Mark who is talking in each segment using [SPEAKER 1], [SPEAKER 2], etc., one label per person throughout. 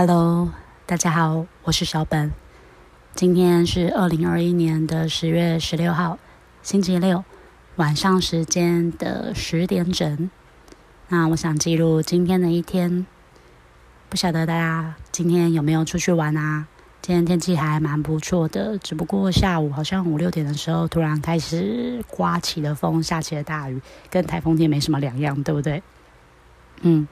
[SPEAKER 1] Hello，大家好，我是小本。今天是二零二一年的十月十六号，星期六晚上时间的十点整。那我想记录今天的一天。不晓得大家今天有没有出去玩啊？今天天气还蛮不错的，只不过下午好像五六点的时候，突然开始刮起了风，下起了大雨，跟台风天没什么两样，对不对？嗯。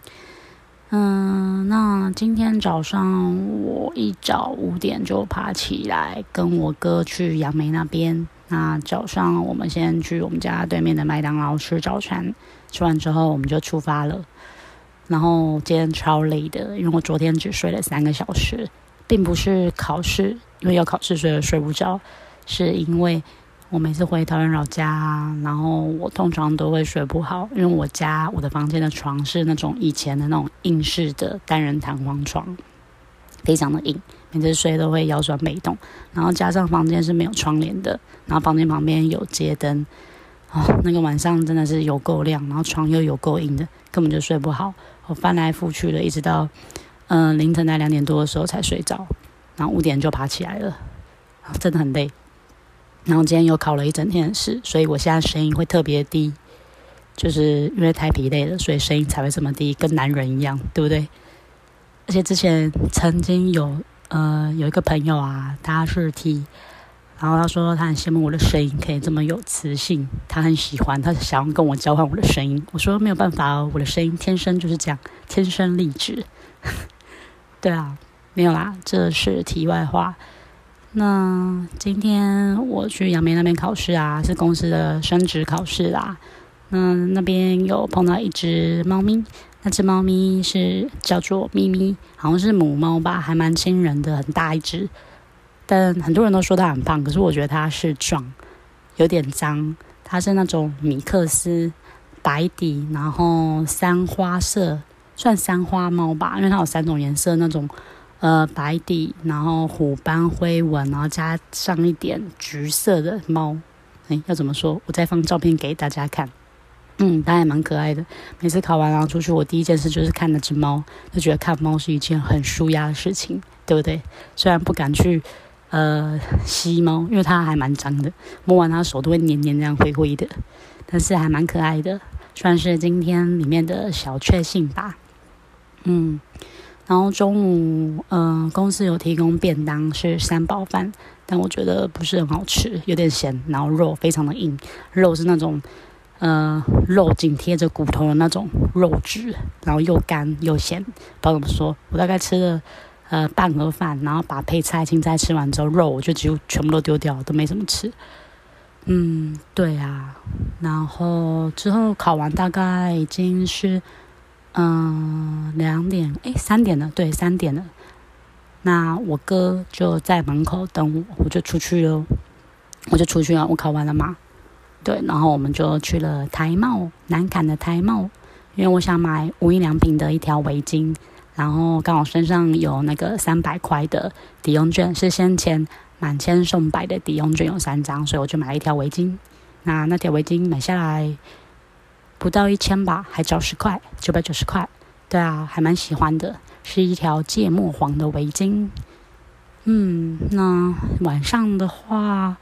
[SPEAKER 1] 嗯，那今天早上我一早五点就爬起来，跟我哥去杨梅那边。那早上我们先去我们家对面的麦当劳吃早餐，吃完之后我们就出发了。然后今天超累的，因为我昨天只睡了三个小时，并不是考试，因为要考试所以睡不着，是因为。我每次回桃园老家，然后我通常都会睡不好，因为我家我的房间的床是那种以前的那种硬式的单人弹簧床，非常的硬，每次睡都会腰酸背痛。然后加上房间是没有窗帘的，然后房间旁边有街灯，哦，那个晚上真的是有够亮，然后床又有够硬的，根本就睡不好。我翻来覆去的，一直到嗯凌晨在两点多的时候才睡着，然后五点就爬起来了，真的很累。然后今天又考了一整天的试，所以我现在声音会特别低，就是因为太疲累了，所以声音才会这么低，跟男人一样，对不对？而且之前曾经有呃有一个朋友啊，他是 T，然后他说他很羡慕我的声音可以这么有磁性，他很喜欢，他想要跟我交换我的声音。我说没有办法哦，我的声音天生就是这样，天生丽质。对啊，没有啦，这是题外话。那今天我去杨梅那边考试啊，是公司的升职考试啦。那那边有碰到一只猫咪，那只猫咪是叫做咪咪，好像是母猫吧，还蛮亲人的，很大一只。但很多人都说它很胖，可是我觉得它是壮，有点脏。它是那种米克斯白底，然后三花色，算三花猫吧，因为它有三种颜色那种。呃，白底，然后虎斑灰纹，然后加上一点橘色的猫，哎，要怎么说？我再放照片给大家看。嗯，它还蛮可爱的。每次考完然后出去，我第一件事就是看那只猫，就觉得看猫是一件很舒压的事情，对不对？虽然不敢去呃吸猫，因为它还蛮脏的，摸完它手都会黏黏这样灰灰的，但是还蛮可爱的，算是今天里面的小确幸吧。嗯。然后中午，嗯，公司有提供便当是三宝饭，但我觉得不是很好吃，有点咸，然后肉非常的硬，肉是那种，呃，肉紧贴着骨头的那种肉质，然后又干又咸，不知道怎么说。我大概吃了呃半盒饭，然后把配菜青菜吃完之后，肉我就几乎全部都丢掉，都没怎么吃。嗯，对啊，然后之后考完大概已经是。嗯，两点哎，三点了，对，三点了。那我哥就在门口等我，我就出去了，我就出去了。我考完了嘛，对，然后我们就去了台茂南坎的台茂，因为我想买无印良品的一条围巾，然后刚好身上有那个三百块的抵用券，是先前满千送百的抵用券有三张，所以我就买了一条围巾。那那条围巾买下来。不到一千吧，还九十块，九百九十块。对啊，还蛮喜欢的，是一条芥末黄的围巾。嗯，那晚上的话，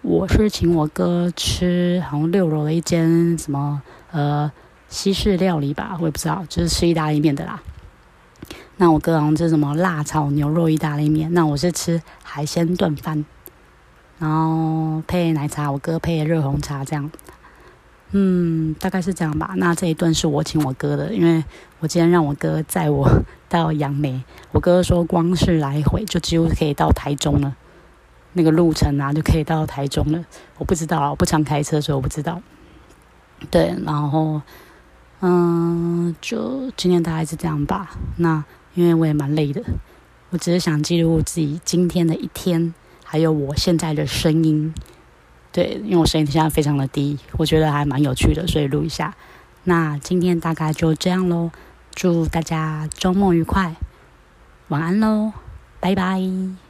[SPEAKER 1] 我是请我哥吃，好像六楼的一间什么呃西式料理吧，我也不知道，就是吃意大利面的啦。那我哥好像吃什么辣炒牛肉意大利面，那我是吃海鲜炖饭，然后配奶茶，我哥配热红茶这样。嗯，大概是这样吧。那这一顿是我请我哥的，因为我今天让我哥载我到杨梅。我哥说，光是来回就几乎可以到台中了，那个路程啊就可以到台中了。我不知道，我不常开车，所以我不知道。对，然后嗯，就今天大概是这样吧。那因为我也蛮累的，我只是想记录自己今天的一天，还有我现在的声音。对，因为我声音现在非常的低，我觉得还蛮有趣的，所以录一下。那今天大概就这样喽，祝大家周末愉快，晚安喽，拜拜。